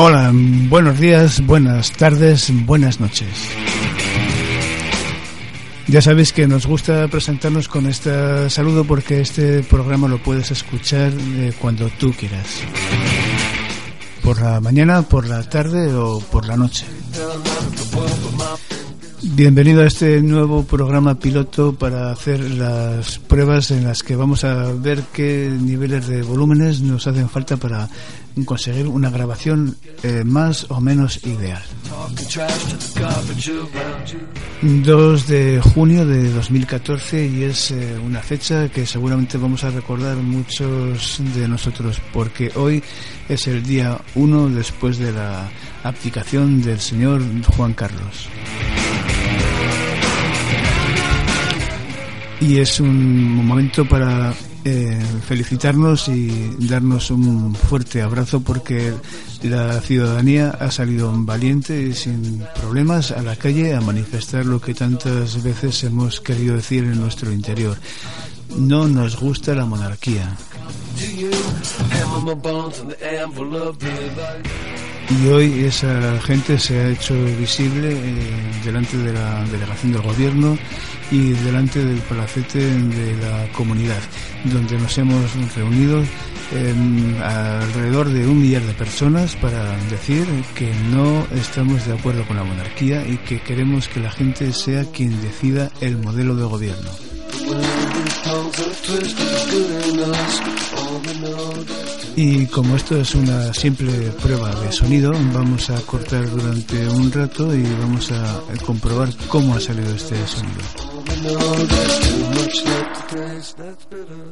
Hola, buenos días, buenas tardes, buenas noches. Ya sabéis que nos gusta presentarnos con este saludo porque este programa lo puedes escuchar eh, cuando tú quieras. Por la mañana, por la tarde o por la noche. Bienvenido a este nuevo programa piloto para hacer las pruebas en las que vamos a ver qué niveles de volúmenes nos hacen falta para conseguir una grabación eh, más o menos ideal. 2 de junio de 2014 y es eh, una fecha que seguramente vamos a recordar muchos de nosotros porque hoy es el día 1 después de la abdicación del señor Juan Carlos. Y es un momento para eh, felicitarnos y darnos un fuerte abrazo porque la ciudadanía ha salido valiente y sin problemas a la calle a manifestar lo que tantas veces hemos querido decir en nuestro interior. No nos gusta la monarquía. Y hoy esa gente se ha hecho visible eh, delante de la delegación del gobierno y delante del palacete de la comunidad, donde nos hemos reunido alrededor de un millar de personas para decir que no estamos de acuerdo con la monarquía y que queremos que la gente sea quien decida el modelo de gobierno. Y como esto es una simple prueba de sonido, vamos a cortar durante un rato y vamos a comprobar cómo ha salido este sonido.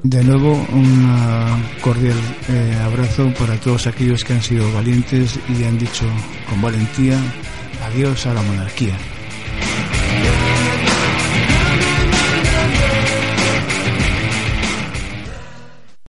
De nuevo, un cordial eh, abrazo para todos aquellos que han sido valientes y han dicho con valentía adiós a la monarquía.